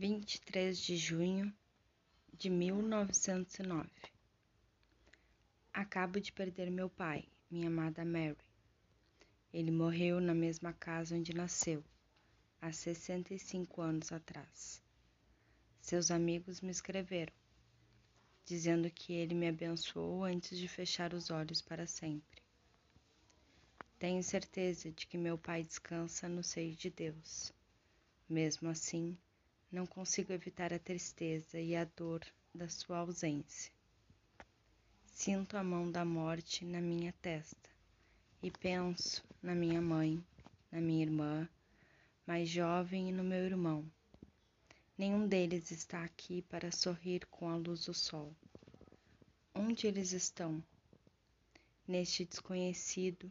23 de junho de 1909. Acabo de perder meu pai, minha amada Mary. Ele morreu na mesma casa onde nasceu, há 65 anos atrás. Seus amigos me escreveram, dizendo que ele me abençoou antes de fechar os olhos para sempre. Tenho certeza de que meu pai descansa no seio de Deus. Mesmo assim, não consigo evitar a tristeza e a dor da sua ausência. Sinto a mão da morte na minha testa e penso na minha mãe, na minha irmã, mais jovem e no meu irmão. Nenhum deles está aqui para sorrir com a luz do sol. Onde eles estão? Neste desconhecido,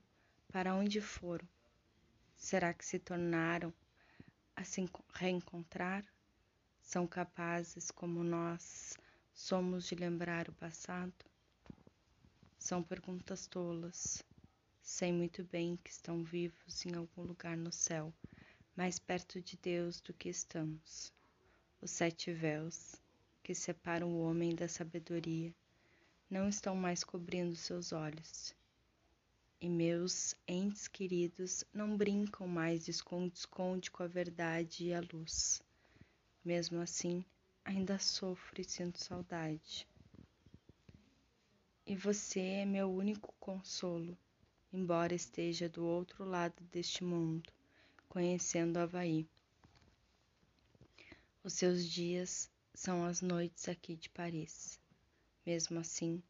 para onde foram? Será que se tornaram a se reencontrar? São capazes, como nós somos, de lembrar o passado? São perguntas tolas. Sei muito bem que estão vivos em algum lugar no céu, mais perto de Deus do que estamos. Os sete véus, que separam o homem da sabedoria, não estão mais cobrindo seus olhos. E meus entes queridos não brincam mais de esconde-esconde com a verdade e a luz. Mesmo assim, ainda sofro e sinto saudade. E você é meu único consolo, embora esteja do outro lado deste mundo, conhecendo Havaí. Os seus dias são as noites aqui de Paris. Mesmo assim,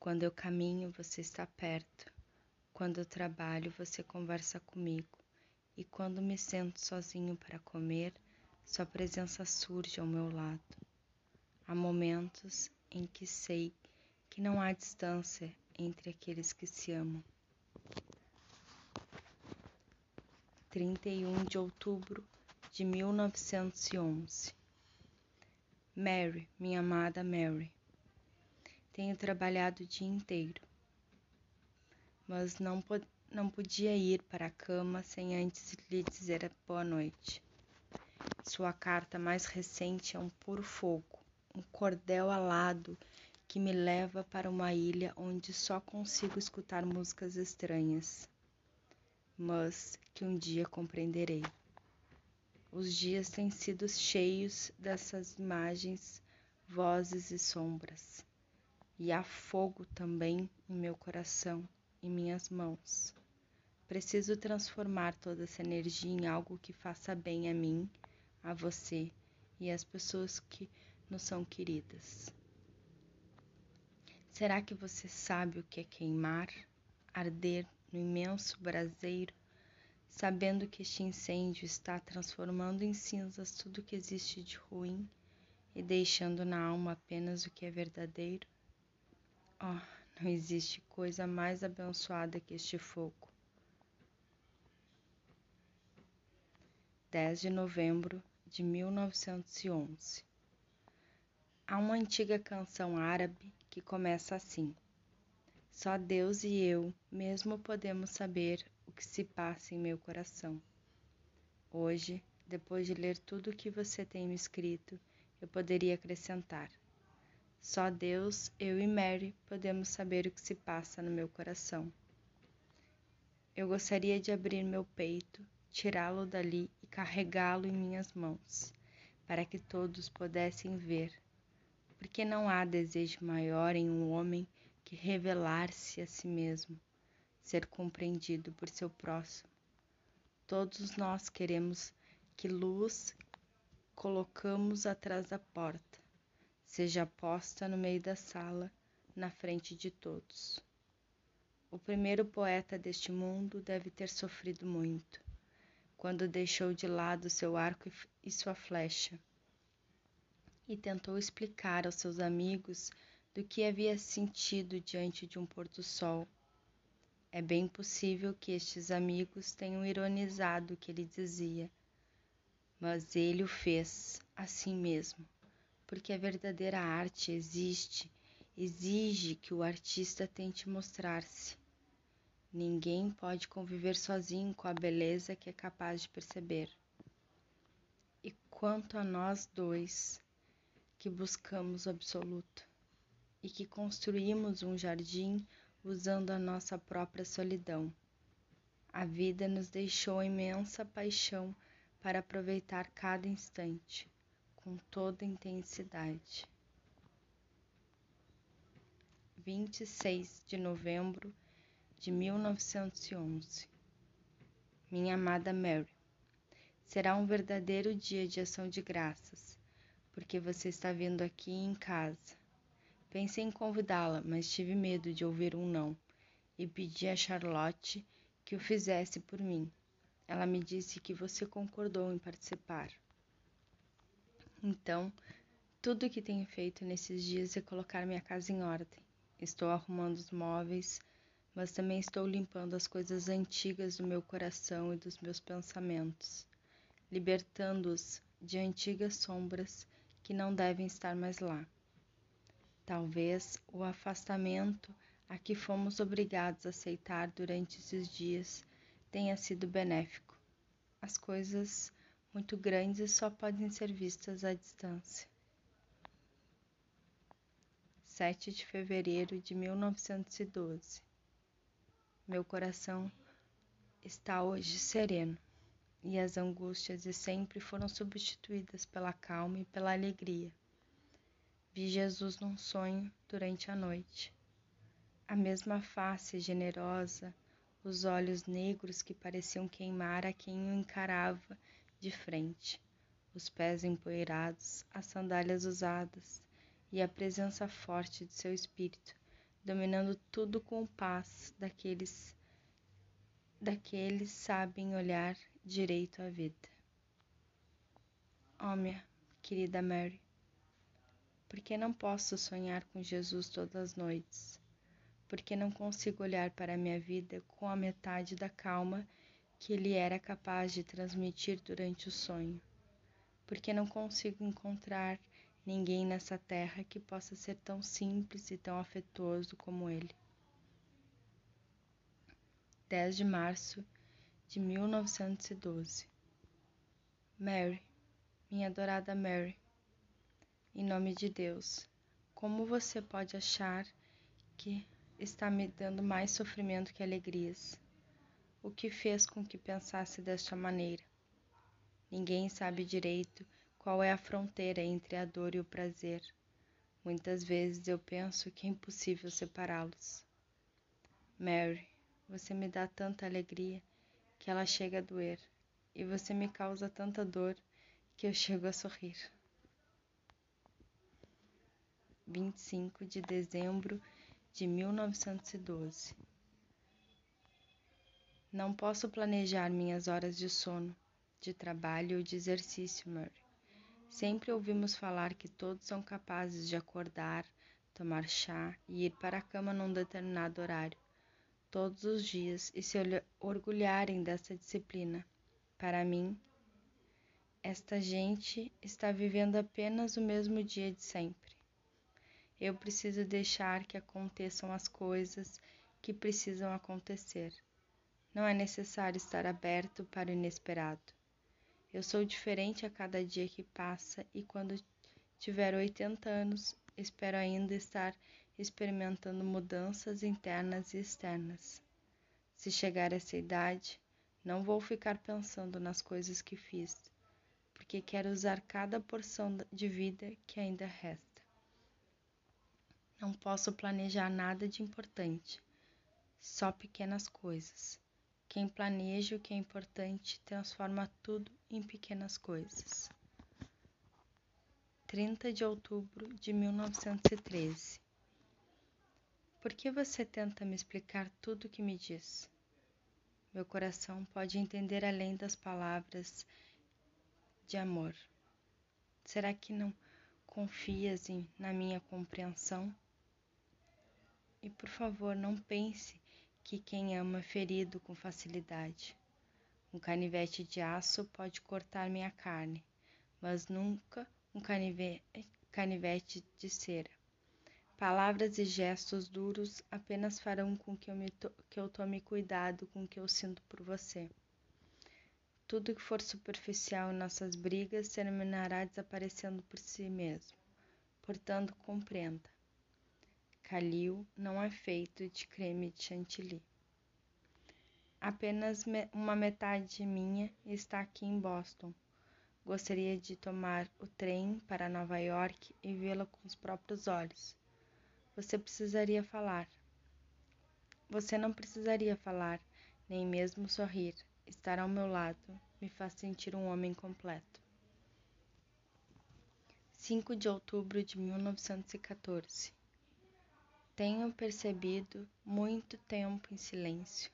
quando eu caminho, você está perto. Quando eu trabalho, você conversa comigo. E quando me sento sozinho para comer, sua presença surge ao meu lado. Há momentos em que sei que não há distância entre aqueles que se amam. 31 de outubro de 1911 Mary, minha amada Mary, tenho trabalhado o dia inteiro, mas não, não podia ir para a cama sem antes lhe dizer boa noite. Sua carta mais recente é um puro fogo, um cordel alado que me leva para uma ilha onde só consigo escutar músicas estranhas, mas que um dia compreenderei. Os dias têm sido cheios dessas imagens, vozes e sombras, e há fogo também em meu coração e minhas mãos. Preciso transformar toda essa energia em algo que faça bem a mim a você e às pessoas que nos são queridas. Será que você sabe o que é queimar, arder no imenso braseiro, sabendo que este incêndio está transformando em cinzas tudo que existe de ruim e deixando na alma apenas o que é verdadeiro? Oh, não existe coisa mais abençoada que este fogo. 10 de novembro de 1911. Há uma antiga canção árabe que começa assim: Só Deus e eu mesmo podemos saber o que se passa em meu coração. Hoje, depois de ler tudo o que você tem me escrito, eu poderia acrescentar: Só Deus, eu e Mary podemos saber o que se passa no meu coração. Eu gostaria de abrir meu peito tirá-lo dali e carregá-lo em minhas mãos, para que todos pudessem ver. Porque não há desejo maior em um homem que revelar-se a si mesmo, ser compreendido por seu próximo. Todos nós queremos que luz colocamos atrás da porta, seja posta no meio da sala, na frente de todos. O primeiro poeta deste mundo deve ter sofrido muito quando deixou de lado seu arco e sua flecha, e tentou explicar aos seus amigos do que havia sentido diante de um pôr-do-sol. É bem possível que estes amigos tenham ironizado o que ele dizia, mas ele o fez assim mesmo, porque a verdadeira arte existe, exige que o artista tente mostrar-se Ninguém pode conviver sozinho com a beleza que é capaz de perceber. E quanto a nós dois que buscamos o absoluto e que construímos um jardim usando a nossa própria solidão. A vida nos deixou imensa paixão para aproveitar cada instante com toda intensidade. 26 de novembro de 1911 Minha amada Mary, será um verdadeiro dia de ação de graças, porque você está vindo aqui em casa. Pensei em convidá-la, mas tive medo de ouvir um não e pedi a Charlotte que o fizesse por mim. Ela me disse que você concordou em participar. Então, tudo o que tenho feito nesses dias é colocar minha casa em ordem. Estou arrumando os móveis, mas também estou limpando as coisas antigas do meu coração e dos meus pensamentos, libertando-os de antigas sombras que não devem estar mais lá. Talvez o afastamento a que fomos obrigados a aceitar durante esses dias tenha sido benéfico. As coisas muito grandes só podem ser vistas à distância. 7 de fevereiro de 1912 Meu coração está hoje sereno. E as angústias de sempre foram substituídas pela calma e pela alegria. Vi Jesus num sonho durante a noite. A mesma face generosa, os olhos negros que pareciam queimar a quem o encarava de frente, os pés empoeirados, as sandálias usadas e a presença forte de seu espírito, dominando tudo com paz daqueles daqueles sabem olhar direito à vida. Oh, minha querida Mary, por que não posso sonhar com Jesus todas as noites? porque não consigo olhar para a minha vida com a metade da calma que ele era capaz de transmitir durante o sonho, porque não consigo encontrar ninguém nessa terra que possa ser tão simples e tão afetuoso como ele. 10 de março de 1912 Mary, minha adorada Mary, em nome de Deus, como você pode achar que está me dando mais sofrimento que alegrias. O que fez com que pensasse desta maneira? Ninguém sabe direito qual é a fronteira entre a dor e o prazer. Muitas vezes eu penso que é impossível separá-los. Mary, você me dá tanta alegria que ela chega a doer, e você me causa tanta dor que eu chego a sorrir. 25 de dezembro de 1912. Não posso planejar minhas horas de sono, de trabalho ou de exercício, Murray. Sempre ouvimos falar que todos são capazes de acordar, tomar chá e ir para a cama num determinado horário, todos os dias, e se orgulharem dessa disciplina. Para mim, esta gente está vivendo apenas o mesmo dia de sempre. Eu preciso deixar que aconteçam as coisas que precisam acontecer. Não é necessário estar aberto para o inesperado. Eu sou diferente a cada dia que passa e quando tiver 80 anos, espero ainda estar experimentando mudanças internas e externas. Se chegar essa idade, não vou ficar pensando nas coisas que fiz, porque quero usar cada porção de vida que ainda resta. Não posso planejar nada de importante, só pequenas coisas. Quem planeja o que é importante transforma tudo em pequenas coisas. 30 de outubro de 1913 Por que você tenta me explicar tudo o que me diz? Meu coração pode entender além das palavras de amor. Será que não confias em, na minha compreensão? E por favor, não pense que quem ama é ferido com facilidade. Um canivete de aço pode cortar minha carne, mas nunca um canivete de cera. Palavras e gestos duros apenas farão com que eu, me to que eu tome cuidado com o que eu sinto por você. Tudo que for superficial em nossas brigas terminará desaparecendo por si mesmo. Portanto, compreenda. Calil não é feito de creme de chantilly. Apenas uma metade minha está aqui em Boston. Gostaria de tomar o trem para Nova York e vê-la com os próprios olhos. Você precisaria falar. Você não precisaria falar, nem mesmo sorrir. Estar ao meu lado me faz sentir um homem completo. 5 de outubro de 1914 Tenho percebido muito tempo em silêncio.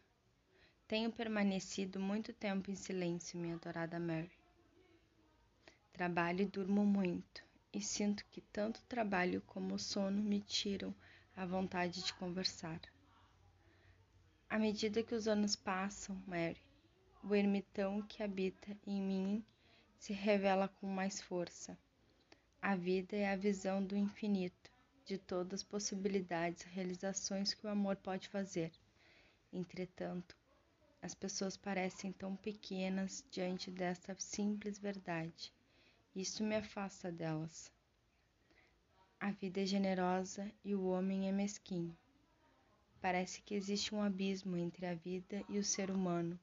Tenho permanecido muito tempo em silêncio, minha adorada Mary. Trabalho e durmo muito, e sinto que tanto o trabalho como o sono me tiram a vontade de conversar. À medida que os anos passam, Mary, o ermitão que habita em mim se revela com mais força. A vida é a visão do infinito, de todas as possibilidades e realizações que o amor pode fazer. Entretanto, as pessoas parecem tão pequenas diante desta simples verdade. Isso me afasta delas. A vida é generosa e o homem é mesquinho. Parece que existe um abismo entre a vida e o ser humano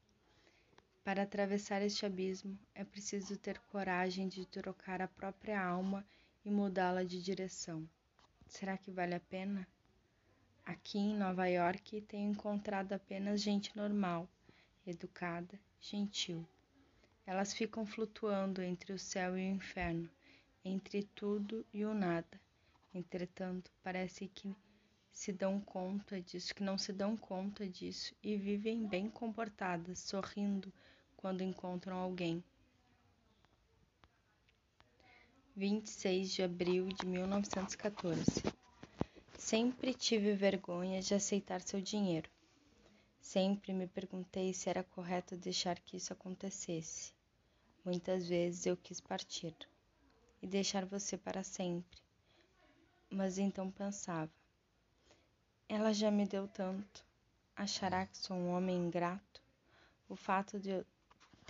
para atravessar este abismo, é preciso ter coragem de trocar a própria alma e mudá-la de direção. Será que vale a pena? Aqui em Nova York tenho encontrado apenas gente normal, educada, gentil. Elas ficam flutuando entre o céu e o inferno, entre tudo e o nada. Entretanto, parece que se dão conta disso, que não se dão conta disso e vivem bem comportadas, sorrindo quando encontram alguém. 26 de abril de 1914 Sempre tive vergonha de aceitar seu dinheiro. Sempre me perguntei se era correto deixar que isso acontecesse. Muitas vezes eu quis partir e deixar você para sempre. Mas então pensava: ela já me deu tanto. Achará que sou um homem ingrato? O fato de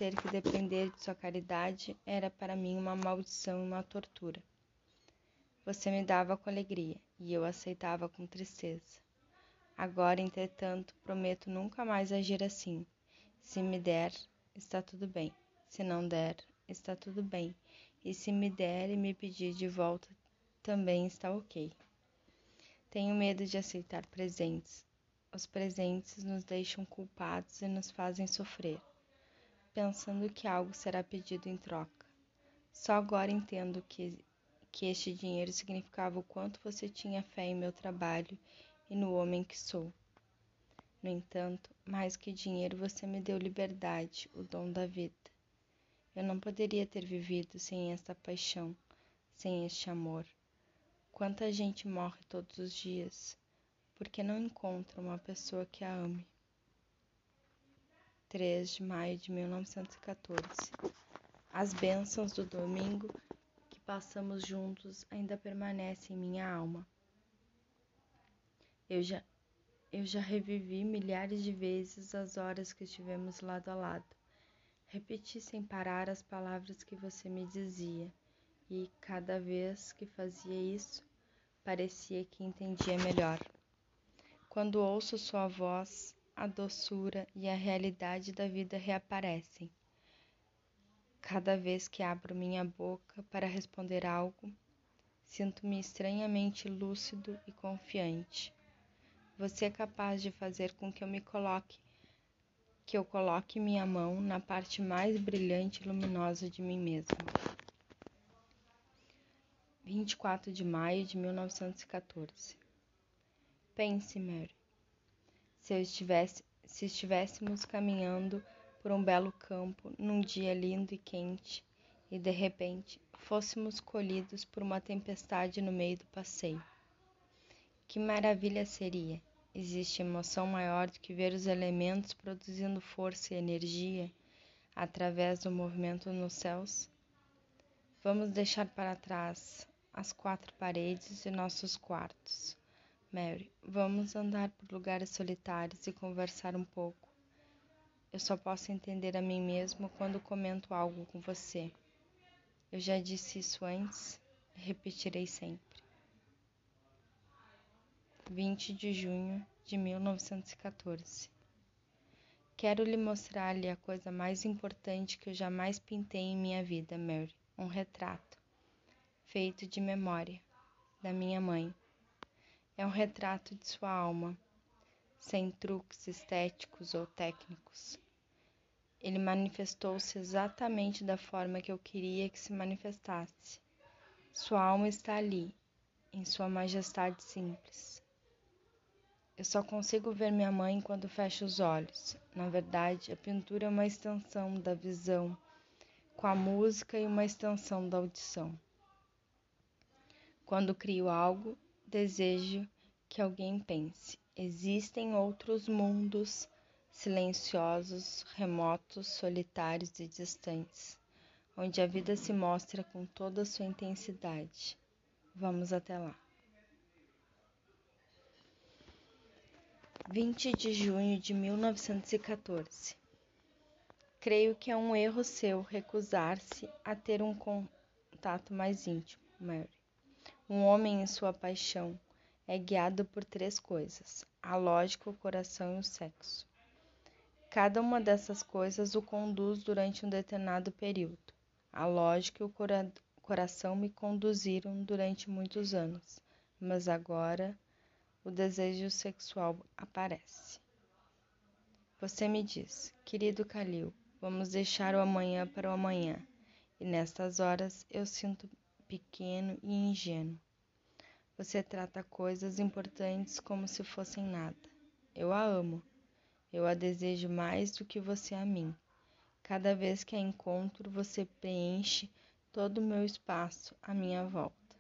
ter que depender de sua caridade era para mim uma maldição e uma tortura. Você me dava com alegria e eu aceitava com tristeza. Agora, entretanto, prometo nunca mais agir assim. Se me der, está tudo bem. Se não der, está tudo bem. E se me der e me pedir de volta, também está ok. Tenho medo de aceitar presentes. Os presentes nos deixam culpados e nos fazem sofrer pensando que algo será pedido em troca. Só agora entendo que, que este dinheiro significava o quanto você tinha fé em meu trabalho e no homem que sou. No entanto, mais que dinheiro, você me deu liberdade, o dom da vida. Eu não poderia ter vivido sem esta paixão, sem este amor. Quanta gente morre todos os dias porque não encontra uma pessoa que a ame. 3 de maio de 1914. As bênçãos do domingo que passamos juntos ainda permanecem em minha alma. Eu já, eu já revivi milhares de vezes as horas que estivemos lado a lado. Repeti sem parar as palavras que você me dizia, e cada vez que fazia isso, parecia que entendia melhor. Quando ouço sua voz, a doçura e a realidade da vida reaparecem. Cada vez que abro minha boca para responder algo, sinto-me estranhamente lúcido e confiante. Você é capaz de fazer com que eu me coloque, que eu coloque minha mão na parte mais brilhante e luminosa de mim mesma. 24 de maio de 1914. Pense, Mary se, estivesse, se estivéssemos caminhando por um belo campo num dia lindo e quente e de repente fôssemos colhidos por uma tempestade no meio do passeio. Que maravilha seria! Existe emoção maior do que ver os elementos produzindo força e energia através do movimento nos céus? Vamos deixar para trás as quatro paredes de nossos quartos Mary, vamos andar por lugares solitários e conversar um pouco. Eu só posso entender a mim mesmo quando comento algo com você. Eu já disse isso antes repetirei sempre. 20 de junho de 1914 Quero lhe mostrar-lhe a coisa mais importante que eu jamais pintei em minha vida, Mary. Um retrato, feito de memória, da minha mãe. É um retrato de sua alma, sem truques estéticos ou técnicos. Ele manifestou-se exatamente da forma que eu queria que se manifestasse. Sua alma está ali, em sua majestade simples. Eu só consigo ver minha mãe quando fecho os olhos. Na verdade, a pintura é uma extensão da visão, com a música e uma extensão da audição. Quando crio algo, desejo que alguém pense: existem outros mundos silenciosos, remotos, solitários e distantes, onde a vida se mostra com toda a sua intensidade. Vamos até lá. 20 de junho de 1914. Creio que é um erro seu recusar-se a ter um contato mais íntimo, Mary. Um homem em sua paixão é guiado por três coisas: a lógica, o coração e o sexo. Cada uma dessas coisas o conduz durante um determinado período. A lógica e o cora coração me conduziram durante muitos anos, mas agora o desejo sexual aparece. Você me diz, querido Calil, vamos deixar o amanhã para o amanhã, e nestas horas eu sinto pequeno e ingênuo. Você trata coisas importantes como se fossem nada. Eu a amo. Eu a desejo mais do que você a mim. Cada vez que a encontro, você preenche todo o meu espaço à minha volta.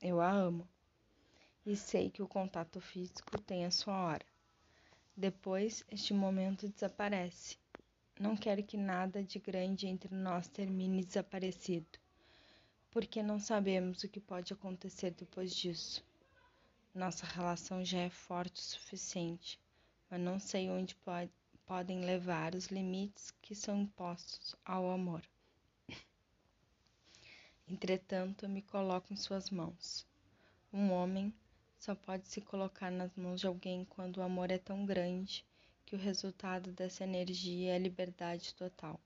Eu a amo e sei que o contato físico tem a sua hora. Depois, este momento desaparece. Não quero que nada de grande entre nós termine desaparecido, porque não sabemos o que pode acontecer depois disso. Nossa relação já é forte o suficiente, mas não sei onde pode, podem levar os limites que são impostos ao amor. Entretanto, me coloco em suas mãos. Um homem só pode se colocar nas mãos de alguém quando o amor é tão grande que o resultado dessa energia é a liberdade total.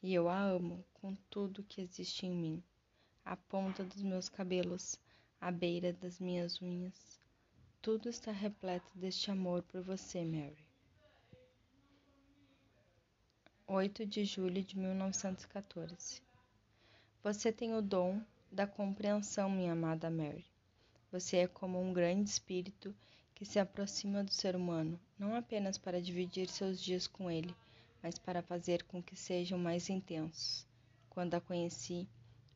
E eu a amo com tudo que existe em mim, a ponta dos meus cabelos, a beira das minhas unhas. Tudo está repleto deste amor por você, Mary. 8 de julho de 1914 Você tem o dom da compreensão, minha amada Mary. Você é como um grande espírito que se aproxima do ser humano, não apenas para dividir seus dias com ele, mas para fazer com que sejam mais intensos. Quando a conheci,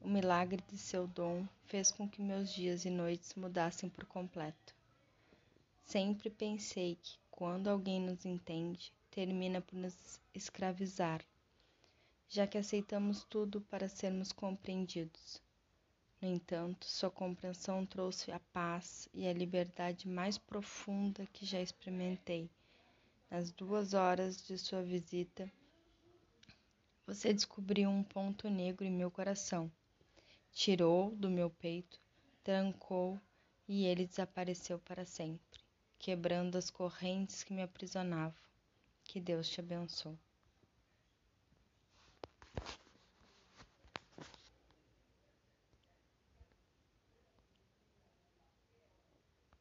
o milagre de seu dom fez com que meus dias e noites mudassem por completo. Sempre pensei que, quando alguém nos entende, termina por nos escravizar, já que aceitamos tudo para sermos compreendidos. No entanto, sua compreensão trouxe a paz e a liberdade mais profunda que já experimentei. Nas duas horas de sua visita, você descobriu um ponto negro em meu coração. Tirou do meu peito, trancou e ele desapareceu para sempre, quebrando as correntes que me aprisionavam. Que Deus te abençoe.